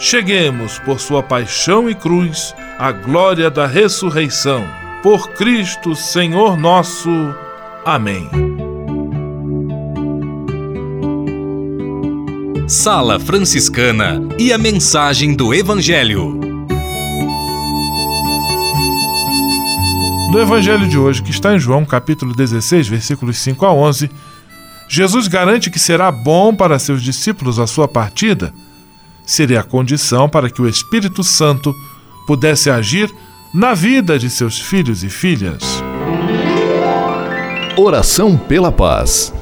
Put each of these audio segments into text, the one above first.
cheguemos, por sua paixão e cruz, à glória da ressurreição. Por Cristo, Senhor nosso. Amém. Sala Franciscana e a mensagem do Evangelho. No evangelho de hoje, que está em João capítulo 16, versículos 5 a 11, Jesus garante que será bom para seus discípulos a sua partida. Seria a condição para que o Espírito Santo pudesse agir na vida de seus filhos e filhas. Oração pela paz.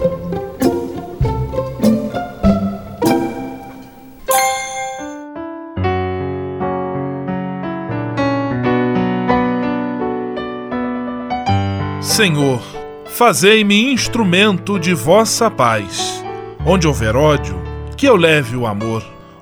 Senhor, fazei-me instrumento de vossa paz. Onde houver ódio, que eu leve o amor.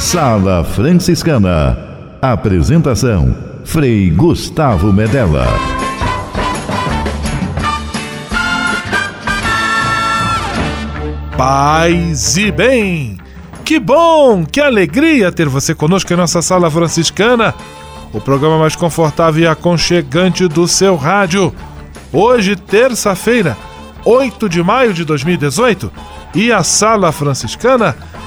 Sala Franciscana. Apresentação: Frei Gustavo Medella. Paz e bem! Que bom, que alegria ter você conosco em nossa Sala Franciscana, o programa mais confortável e aconchegante do seu rádio. Hoje, terça-feira, 8 de maio de 2018 e a Sala Franciscana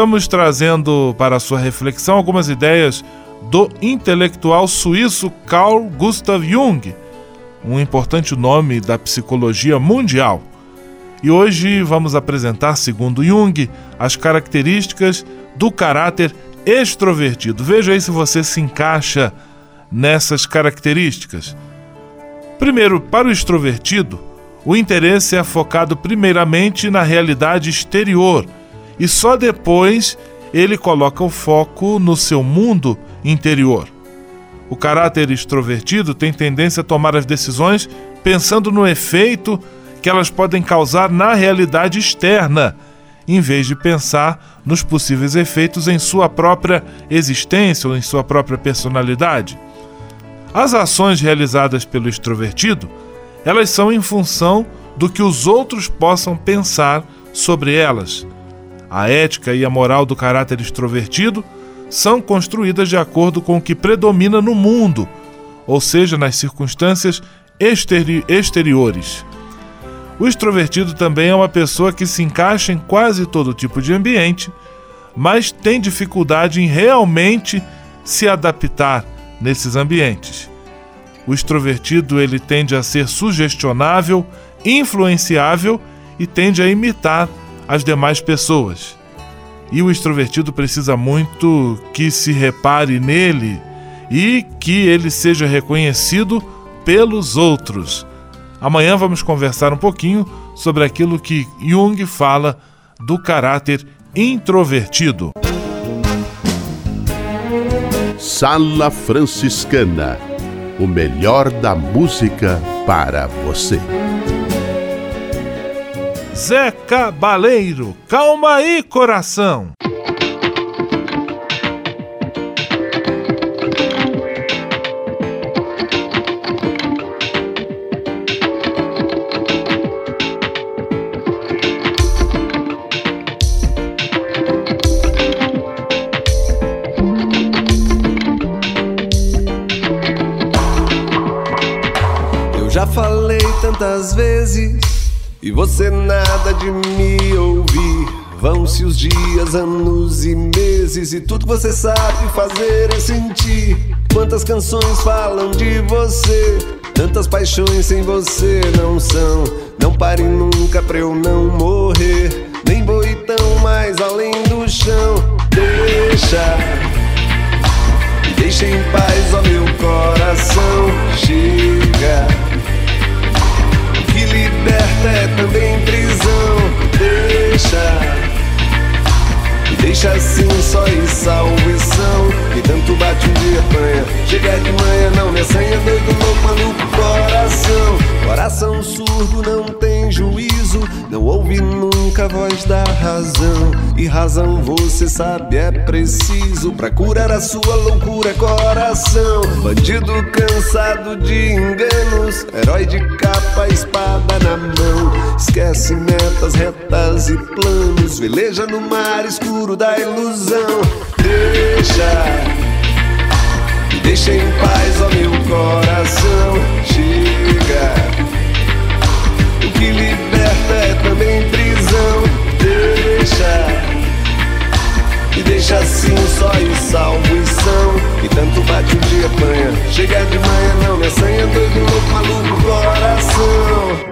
Estamos trazendo para sua reflexão algumas ideias do intelectual suíço Carl Gustav Jung, um importante nome da psicologia mundial. E hoje vamos apresentar, segundo Jung, as características do caráter extrovertido. Veja aí se você se encaixa nessas características. Primeiro, para o extrovertido, o interesse é focado primeiramente na realidade exterior e só depois ele coloca o foco no seu mundo interior. O caráter extrovertido tem tendência a tomar as decisões pensando no efeito que elas podem causar na realidade externa, em vez de pensar nos possíveis efeitos em sua própria existência ou em sua própria personalidade. As ações realizadas pelo extrovertido, elas são em função do que os outros possam pensar sobre elas. A ética e a moral do caráter extrovertido são construídas de acordo com o que predomina no mundo, ou seja, nas circunstâncias exteri exteriores. O extrovertido também é uma pessoa que se encaixa em quase todo tipo de ambiente, mas tem dificuldade em realmente se adaptar nesses ambientes. O extrovertido ele tende a ser sugestionável, influenciável e tende a imitar as demais pessoas. E o extrovertido precisa muito que se repare nele e que ele seja reconhecido pelos outros. Amanhã vamos conversar um pouquinho sobre aquilo que Jung fala do caráter introvertido. Sala Franciscana o melhor da música para você. Zé Cabaleiro, calma aí, coração! Eu já falei tantas vezes e você nada de me ouvir. Vão-se os dias, anos e meses, e tudo que você sabe fazer é sentir. Quantas canções falam de você, tantas paixões sem você não são. Não pare nunca pra eu não morrer, nem voe tão mais além do chão. Deixa, deixa em paz, ó meu coração. Liberta é também prisão. Deixa, deixa assim só e salvação. Que tanto bate um dia apanha, chega de manhã não me assanha, doido louco, maluco, coração. Coração surdo não tem juízo, não ouve nunca a voz da razão. E razão você sabe é preciso pra curar a sua loucura, coração. Bandido cansado de enganos, herói de capa, espada na mão. Esquece metas, retas e planos, veleja no mar escuro da ilusão. Deixa, deixa em paz, ó meu coração. Chega. O que liberta é também prisão. Deixa. E deixa assim só e salvação. E tanto bate um dia apanha. Chega de manhã, não me assanha, doido, louco, maluco, coração.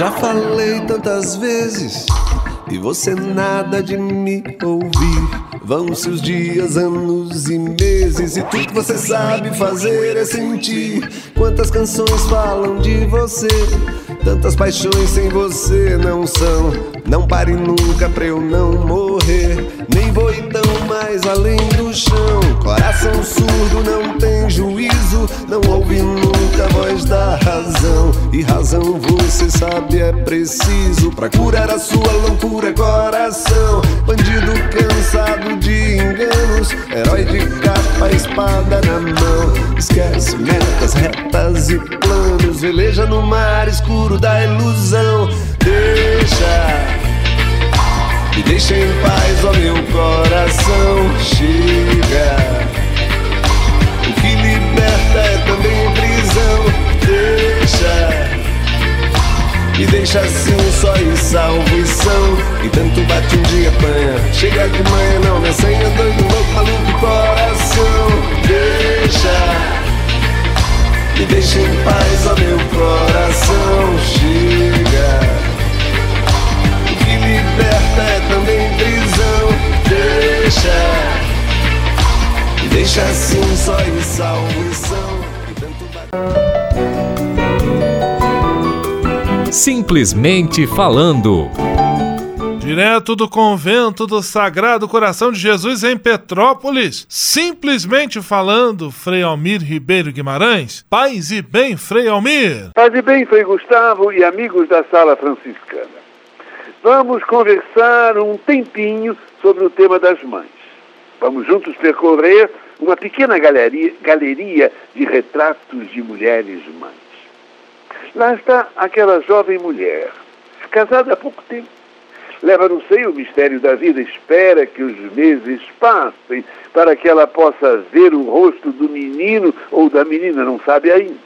Já falei tantas vezes e você nada de me ouvir. Vão-se os dias, anos e meses, e tudo que você sabe fazer é sentir. Quantas canções falam de você, tantas paixões sem você não são. Não pare nunca pra eu não morrer, nem vou tão mais além do chão. Coração surdo não tem juízo, não ouve nunca a voz da razão. E razão você sabe é preciso pra curar a sua loucura, coração. Bandido cansado de enganos, herói de capa, espada na mão. Esquece metas retas e planos, veleja no mar escuro da ilusão. Deixa me deixa em paz, ó meu coração. Chega. O que liberta é também prisão. Deixa. Me deixa assim só e salvo e E tanto bate um dia apanha Chega de manhã não, minha senha doido, louco, maluco, coração Deixa Me deixa em paz, ó meu coração Chega Simplesmente falando. Direto do convento do Sagrado Coração de Jesus em Petrópolis, simplesmente falando, Frei Almir Ribeiro Guimarães. Paz e bem, Frei Almir. Paz e bem, Frei Gustavo e amigos da Sala Franciscana vamos conversar um tempinho sobre o tema das mães. Vamos juntos percorrer uma pequena galeria, galeria de retratos de mulheres mães. Lá está aquela jovem mulher, casada há pouco tempo. Leva no seio o mistério da vida, espera que os meses passem para que ela possa ver o rosto do menino ou da menina, não sabe ainda.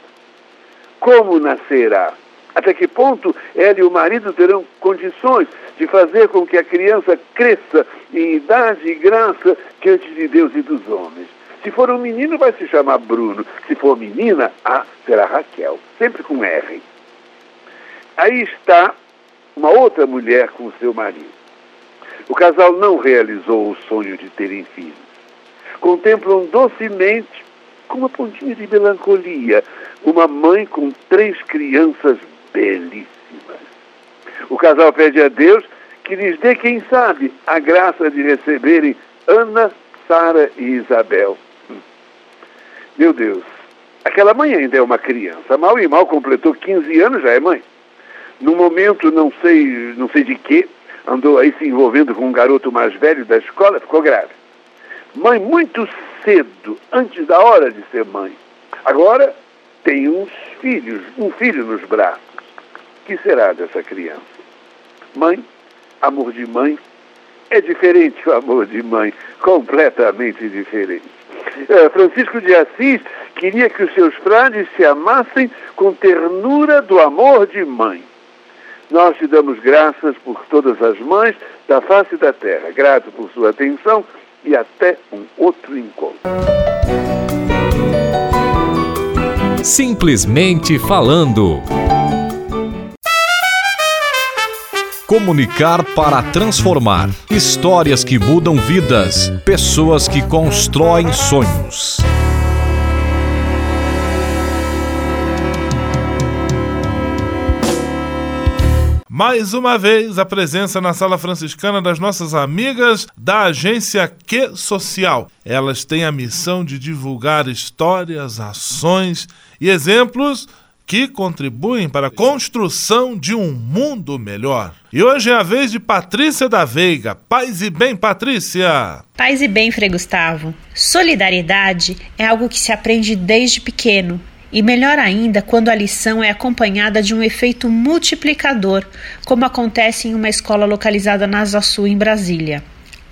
Como nascerá? Até que ponto ela e o marido terão condições de fazer com que a criança cresça em idade e graça diante de Deus e dos homens? Se for um menino, vai se chamar Bruno. Se for menina, ah, será Raquel. Sempre com R. Aí está uma outra mulher com seu marido. O casal não realizou o sonho de terem filhos. Contemplam docemente, com uma pontinha de melancolia, uma mãe com três crianças belíssimas. O casal pede a Deus que lhes dê, quem sabe, a graça de receberem Ana, Sara e Isabel. Meu Deus, aquela mãe ainda é uma criança, mal e mal completou 15 anos, já é mãe. No momento, não sei, não sei de que, andou aí se envolvendo com um garoto mais velho da escola, ficou grave. Mãe muito cedo, antes da hora de ser mãe. Agora tem uns filhos, um filho nos braços que será dessa criança? Mãe, amor de mãe, é diferente o amor de mãe, completamente diferente. É, Francisco de Assis queria que os seus frades se amassem com ternura do amor de mãe. Nós te damos graças por todas as mães da face da terra. Grato por sua atenção e até um outro encontro. Simplesmente falando. Comunicar para transformar. Histórias que mudam vidas. Pessoas que constroem sonhos. Mais uma vez, a presença na sala franciscana das nossas amigas da agência Que Social. Elas têm a missão de divulgar histórias, ações e exemplos que contribuem para a construção de um mundo melhor. E hoje é a vez de Patrícia da Veiga. Paz e bem, Patrícia! Paz e bem, Frei Gustavo. Solidariedade é algo que se aprende desde pequeno. E melhor ainda quando a lição é acompanhada de um efeito multiplicador, como acontece em uma escola localizada na Asa Sul, em Brasília.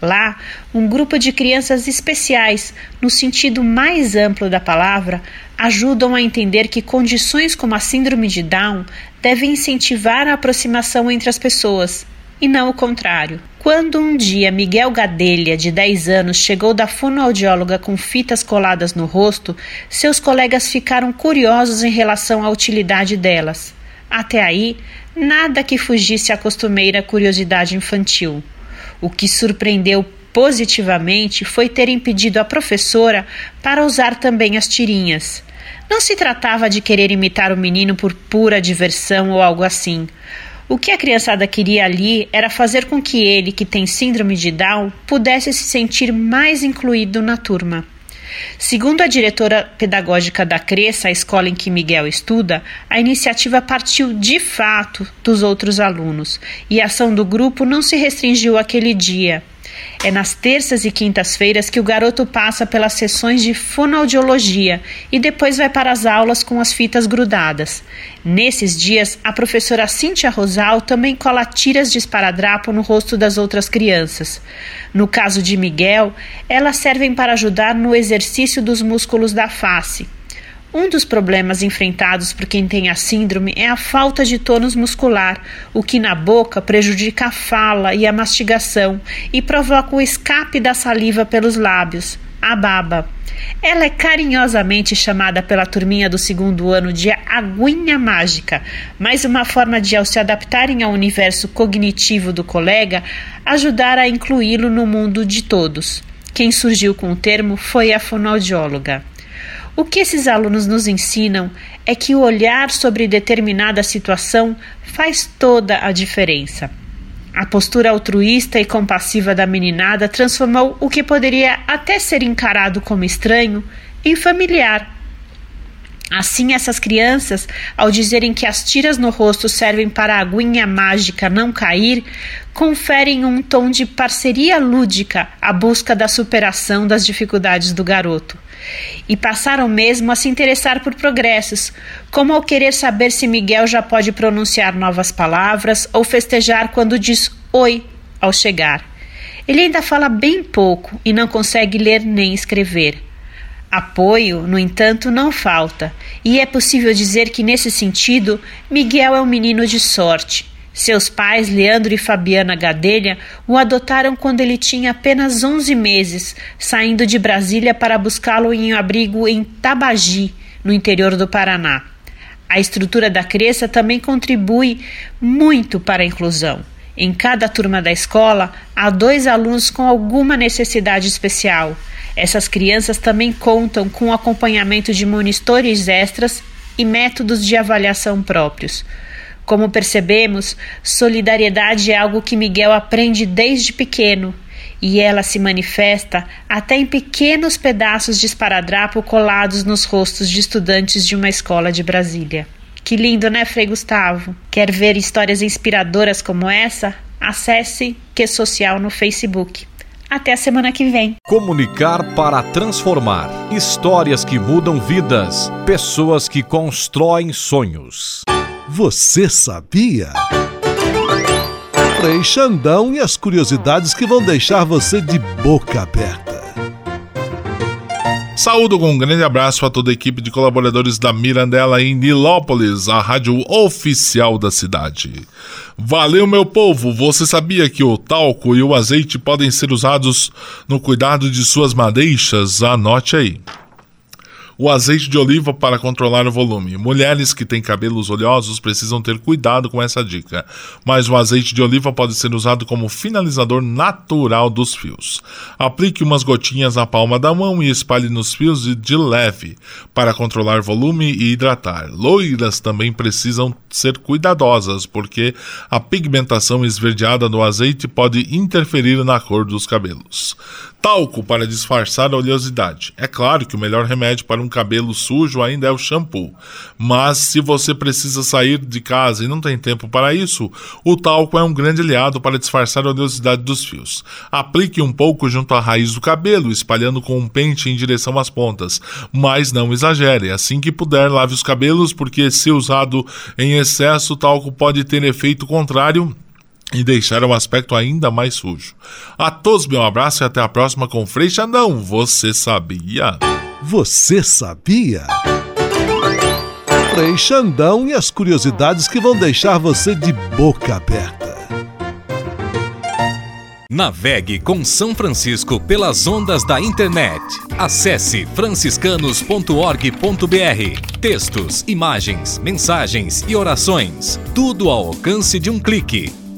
Lá, um grupo de crianças especiais, no sentido mais amplo da palavra, ajudam a entender que condições como a Síndrome de Down devem incentivar a aproximação entre as pessoas, e não o contrário. Quando um dia Miguel Gadelha, de 10 anos, chegou da fonoaudióloga com fitas coladas no rosto, seus colegas ficaram curiosos em relação à utilidade delas. Até aí, Nada que fugisse à costumeira curiosidade infantil. O que surpreendeu positivamente foi ter impedido a professora para usar também as tirinhas. Não se tratava de querer imitar o menino por pura diversão ou algo assim. O que a criançada queria ali era fazer com que ele, que tem síndrome de Down, pudesse se sentir mais incluído na turma. Segundo a diretora pedagógica da Cresça, a escola em que Miguel estuda, a iniciativa partiu de fato dos outros alunos e a ação do grupo não se restringiu àquele dia. É nas terças e quintas-feiras que o garoto passa pelas sessões de fonoaudiologia e depois vai para as aulas com as fitas grudadas. Nesses dias, a professora Cíntia Rosal também cola tiras de esparadrapo no rosto das outras crianças. No caso de Miguel, elas servem para ajudar no exercício dos músculos da face. Um dos problemas enfrentados por quem tem a síndrome é a falta de tônus muscular, o que na boca prejudica a fala e a mastigação e provoca o escape da saliva pelos lábios, a baba. Ela é carinhosamente chamada pela turminha do segundo ano de aguinha mágica, mas uma forma de, ao se adaptarem ao universo cognitivo do colega, ajudar a incluí-lo no mundo de todos. Quem surgiu com o termo foi a fonoaudióloga. O que esses alunos nos ensinam é que o olhar sobre determinada situação faz toda a diferença. A postura altruísta e compassiva da meninada transformou o que poderia até ser encarado como estranho em familiar. Assim, essas crianças, ao dizerem que as tiras no rosto servem para a aguinha mágica não cair, conferem um tom de parceria lúdica à busca da superação das dificuldades do garoto e passaram mesmo a se interessar por progressos, como ao querer saber se Miguel já pode pronunciar novas palavras ou festejar quando diz oi ao chegar. Ele ainda fala bem pouco e não consegue ler nem escrever. Apoio, no entanto, não falta, e é possível dizer que, nesse sentido, Miguel é um menino de sorte seus pais, Leandro e Fabiana Gadelha, o adotaram quando ele tinha apenas 11 meses, saindo de Brasília para buscá-lo em um abrigo em Tabagi, no interior do Paraná. A estrutura da Cresça também contribui muito para a inclusão. Em cada turma da escola, há dois alunos com alguma necessidade especial. Essas crianças também contam com acompanhamento de monitores extras e métodos de avaliação próprios. Como percebemos, solidariedade é algo que Miguel aprende desde pequeno e ela se manifesta até em pequenos pedaços de esparadrapo colados nos rostos de estudantes de uma escola de Brasília. Que lindo, né, Frei Gustavo? Quer ver histórias inspiradoras como essa? Acesse Que Social no Facebook. Até a semana que vem. Comunicar para transformar. Histórias que mudam vidas. Pessoas que constroem sonhos. Você sabia? Frei Xandão e as curiosidades que vão deixar você de boca aberta. Saúdo com um grande abraço a toda a equipe de colaboradores da Mirandela em Nilópolis, a rádio oficial da cidade. Valeu, meu povo! Você sabia que o talco e o azeite podem ser usados no cuidado de suas madeixas? Anote aí o azeite de oliva para controlar o volume. Mulheres que têm cabelos oleosos precisam ter cuidado com essa dica, mas o azeite de oliva pode ser usado como finalizador natural dos fios. Aplique umas gotinhas na palma da mão e espalhe nos fios de leve para controlar volume e hidratar. Loiras também precisam ser cuidadosas porque a pigmentação esverdeada do azeite pode interferir na cor dos cabelos. Talco para disfarçar a oleosidade. É claro que o melhor remédio para um cabelo sujo ainda é o shampoo, mas se você precisa sair de casa e não tem tempo para isso, o talco é um grande aliado para disfarçar a oleosidade dos fios. Aplique um pouco junto à raiz do cabelo, espalhando com um pente em direção às pontas, mas não exagere. Assim que puder, lave os cabelos, porque se usado em excesso, o talco pode ter efeito contrário e deixar o aspecto ainda mais sujo. A todos meu abraço e até a próxima com Frei Xandão. Você sabia? Você sabia? Frei Xandão e as curiosidades que vão deixar você de boca aberta. Navegue com São Francisco pelas ondas da internet. Acesse franciscanos.org.br. Textos, imagens, mensagens e orações. Tudo ao alcance de um clique.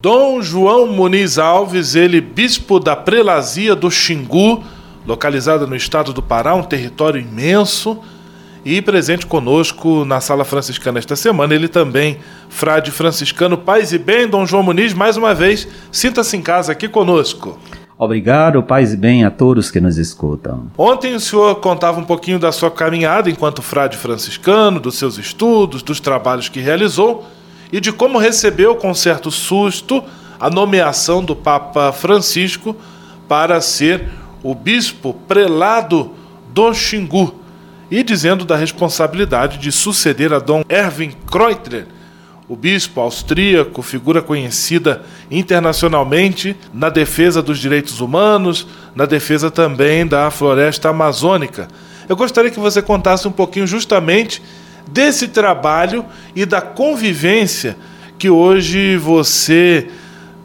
Dom João Muniz Alves, ele bispo da prelazia do Xingu, localizada no estado do Pará, um território imenso, e presente conosco na sala franciscana esta semana, ele também, frade franciscano, paz e bem, Dom João Muniz, mais uma vez, sinta-se em casa aqui conosco. Obrigado, paz e bem a todos que nos escutam. Ontem o senhor contava um pouquinho da sua caminhada enquanto frade franciscano, dos seus estudos, dos trabalhos que realizou e de como recebeu com certo susto a nomeação do Papa Francisco para ser o bispo prelado do Xingu e dizendo da responsabilidade de suceder a Dom Erwin Kreutler, o bispo austríaco, figura conhecida internacionalmente na defesa dos direitos humanos, na defesa também da floresta amazônica. Eu gostaria que você contasse um pouquinho justamente desse trabalho e da convivência que hoje você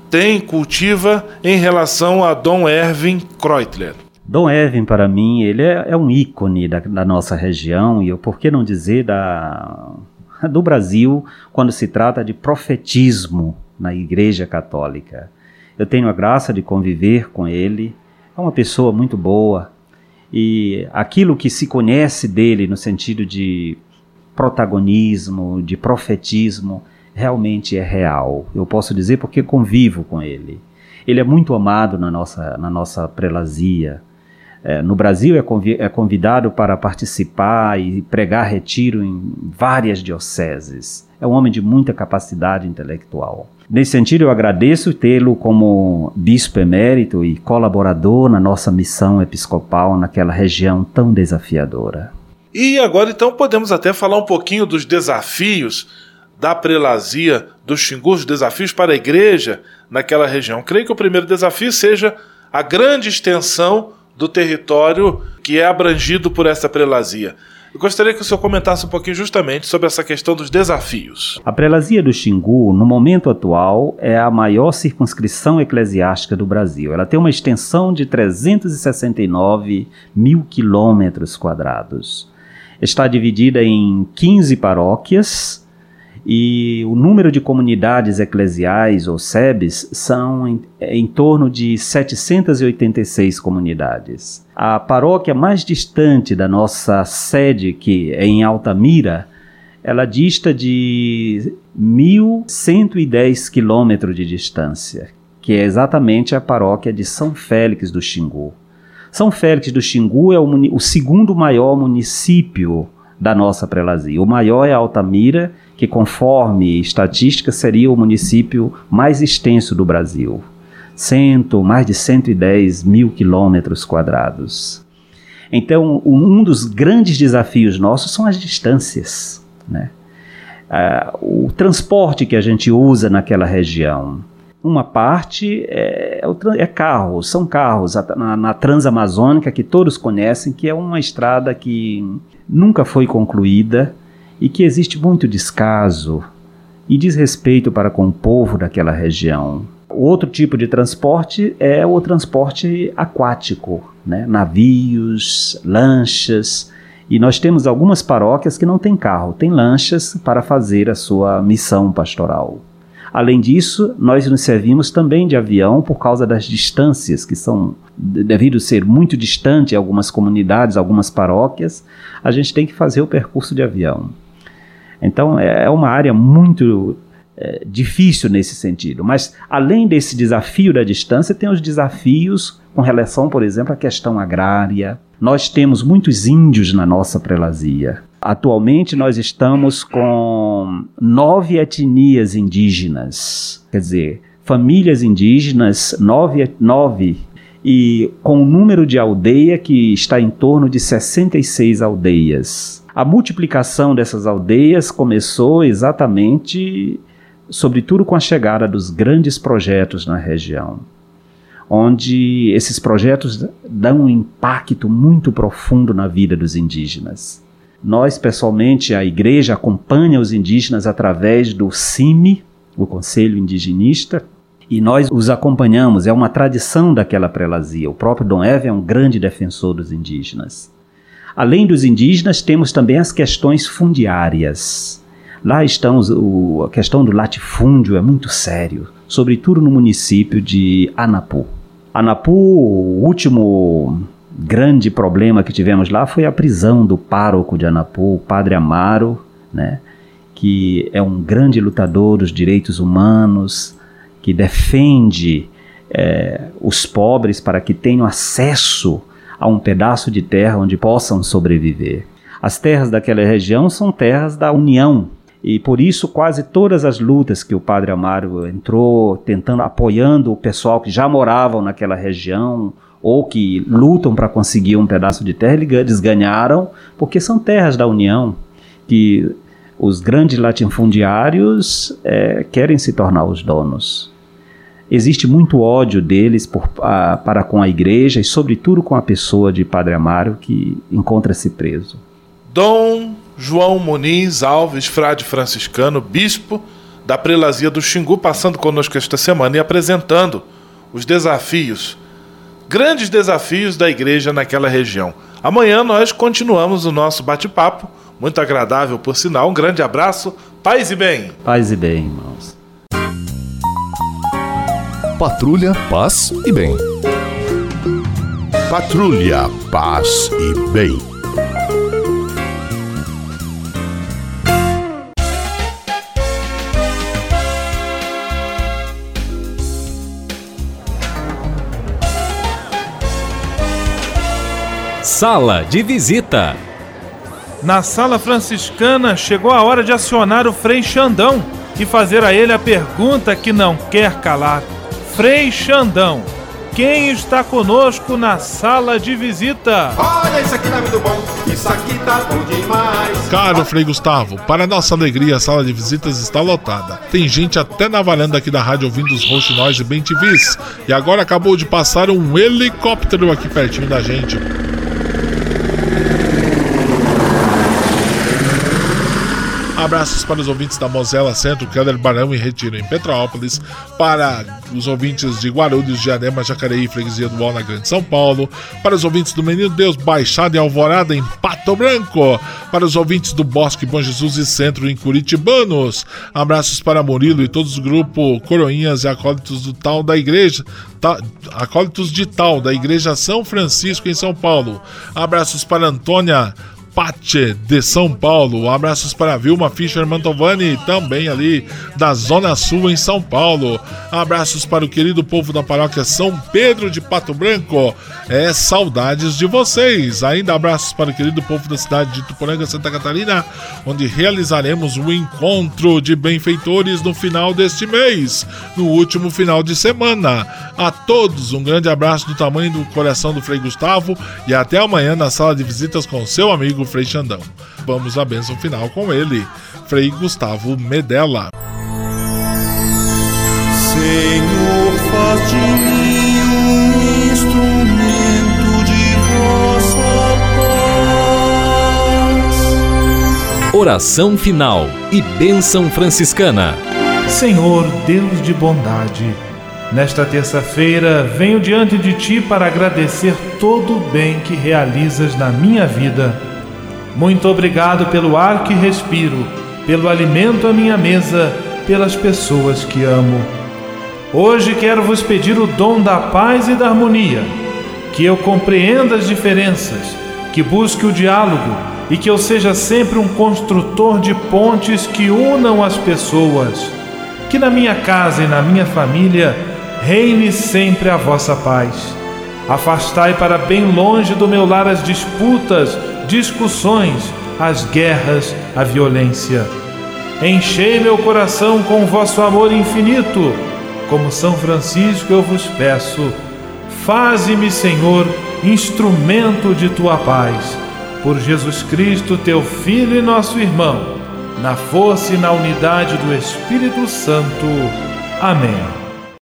tem, cultiva em relação a Dom Erwin Kreutler. Dom Erwin, para mim, ele é, é um ícone da, da, nossa região e, por que não dizer, da, do Brasil quando se trata de profetismo na Igreja Católica. Eu tenho a graça de conviver com ele, é uma pessoa muito boa e aquilo que se conhece dele no sentido de protagonismo, de profetismo, realmente é real. Eu posso dizer porque convivo com ele. Ele é muito amado na nossa, na nossa prelazia. É, no Brasil é, é convidado para participar e pregar retiro em várias dioceses. É um homem de muita capacidade intelectual. Nesse sentido, eu agradeço tê-lo como bispo emérito e colaborador na nossa missão episcopal naquela região tão desafiadora. E agora então podemos até falar um pouquinho dos desafios da prelazia do Xingu, os desafios para a igreja naquela região. Creio que o primeiro desafio seja a grande extensão do território que é abrangido por essa prelazia. Eu gostaria que o senhor comentasse um pouquinho justamente sobre essa questão dos desafios. A prelazia do Xingu, no momento atual, é a maior circunscrição eclesiástica do Brasil. Ela tem uma extensão de 369 mil quilômetros quadrados está dividida em 15 paróquias e o número de comunidades eclesiais ou SEBs são em, em, torno de 786 comunidades. A paróquia mais distante da nossa sede, que é em Altamira, ela dista de 1.110 quilômetros de distância, que é exatamente a paróquia de São Félix do Xingu. São Félix do Xingu é o, o segundo maior município da nossa prelazia. O maior é Altamira, que conforme estatística seria o município mais extenso do Brasil. Cento, mais de 110 mil quilômetros quadrados. Então, um dos grandes desafios nossos são as distâncias. Né? Uh, o transporte que a gente usa naquela região, uma parte é, é, é carro, são carros na, na, Transamazônica que todos conhecem, que é uma estrada que nunca foi concluída e que existe muito descaso e desrespeito para com o povo daquela região. Outro tipo de transporte é o transporte aquático, né? navios, lanchas. E nós temos algumas paróquias que não têm carro, têm lanchas para fazer a sua missão pastoral. Além disso, nós nos servimos também de avião por causa das distâncias, que são, devido ser muito distante algumas comunidades, algumas paróquias, a gente tem que fazer o percurso de avião. Então é, é uma área muito é, difícil nesse sentido. Mas além desse desafio da distância, tem os desafios com relação, por exemplo, à questão agrária. Nós temos muitos índios na nossa prelazia. Atualmente nós estamos com nove etnias indígenas, quer dizer, famílias indígenas, nove, nove e com um número de aldeia que está em torno de 66 aldeias. A multiplicação dessas aldeias começou exatamente, sobretudo com a chegada dos grandes projetos na região, onde esses projetos dão um impacto muito profundo na vida dos indígenas. Nós, pessoalmente, a igreja acompanha os indígenas através do CIMI, o Conselho Indigenista, e nós os acompanhamos, é uma tradição daquela prelazia. O próprio Dom Eve é um grande defensor dos indígenas. Além dos indígenas, temos também as questões fundiárias. Lá estão o, a questão do latifúndio é muito sério, sobretudo no município de Anapu. Anapu, o último grande problema que tivemos lá foi a prisão do pároco de Anapu, o padre Amaro, né, que é um grande lutador dos direitos humanos, que defende é, os pobres para que tenham acesso a um pedaço de terra onde possam sobreviver. As terras daquela região são terras da União, e por isso quase todas as lutas que o Padre Amaro entrou, tentando apoiando o pessoal que já moravam naquela região ou que lutam para conseguir um pedaço de terra, eles ganharam, porque são terras da União que os grandes latifundiários é, querem se tornar os donos. Existe muito ódio deles por, a, para com a igreja e, sobretudo, com a pessoa de Padre Amaro que encontra-se preso. Dom João Muniz Alves, frade franciscano, bispo da prelazia do Xingu, passando conosco esta semana e apresentando os desafios, grandes desafios da igreja naquela região. Amanhã nós continuamos o nosso bate-papo, muito agradável por sinal. Um grande abraço, paz e bem. Paz e bem, irmãos. Patrulha, paz e bem. Patrulha, paz e bem. Sala de visita. Na sala franciscana chegou a hora de acionar o Frei Xandão e fazer a ele a pergunta que não quer calar. Frei Xandão, quem está conosco na sala de visita? Olha, isso aqui tá muito bom, isso aqui tá bom demais. Caro Frei Gustavo, para nossa alegria, a sala de visitas está lotada. Tem gente até na varanda aqui da rádio ouvindo os roxinóis e bem TVs. E agora acabou de passar um helicóptero aqui pertinho da gente. Abraços para os ouvintes da Mosela Centro, Keller Barão e Retiro em Petrópolis, para os ouvintes de Guarulhos, Diadema, Jacareí, Freguesia do Uol na Grande São Paulo, para os ouvintes do Menino Deus, Baixada e Alvorada em Pato Branco, para os ouvintes do Bosque Bom Jesus e Centro em Curitibanos. Abraços para Murilo e todos os grupos Coroinhas e Acólitos do Tal da Igreja, Acólitos de Tal da Igreja São Francisco em São Paulo. Abraços para Antônia Pache de São Paulo. Abraços para Vilma Fischer Mantovani, também ali da Zona Sul em São Paulo. Abraços para o querido povo da paróquia São Pedro de Pato Branco. É saudades de vocês. Ainda abraços para o querido povo da cidade de Tuporanga, Santa Catarina, onde realizaremos o um encontro de benfeitores no final deste mês, no último final de semana. A todos um grande abraço do tamanho do coração do Frei Gustavo e até amanhã na sala de visitas com seu amigo Frei Xandão. Vamos à bênção final com ele, Frei Gustavo Medella. Senhor, faz de mim um instrumento de vossa paz. Oração final e bênção franciscana. Senhor, Deus de bondade, nesta terça-feira venho diante de Ti para agradecer todo o bem que realizas na minha vida. Muito obrigado pelo ar que respiro, pelo alimento à minha mesa, pelas pessoas que amo. Hoje quero vos pedir o dom da paz e da harmonia, que eu compreenda as diferenças, que busque o diálogo e que eu seja sempre um construtor de pontes que unam as pessoas. Que na minha casa e na minha família reine sempre a vossa paz. Afastai para bem longe do meu lar as disputas, discussões, as guerras, a violência. Enchei meu coração com vosso amor infinito. Como São Francisco eu vos peço, Faze-me, Senhor, instrumento de tua paz. Por Jesus Cristo, teu Filho e nosso irmão, na força e na unidade do Espírito Santo. Amém.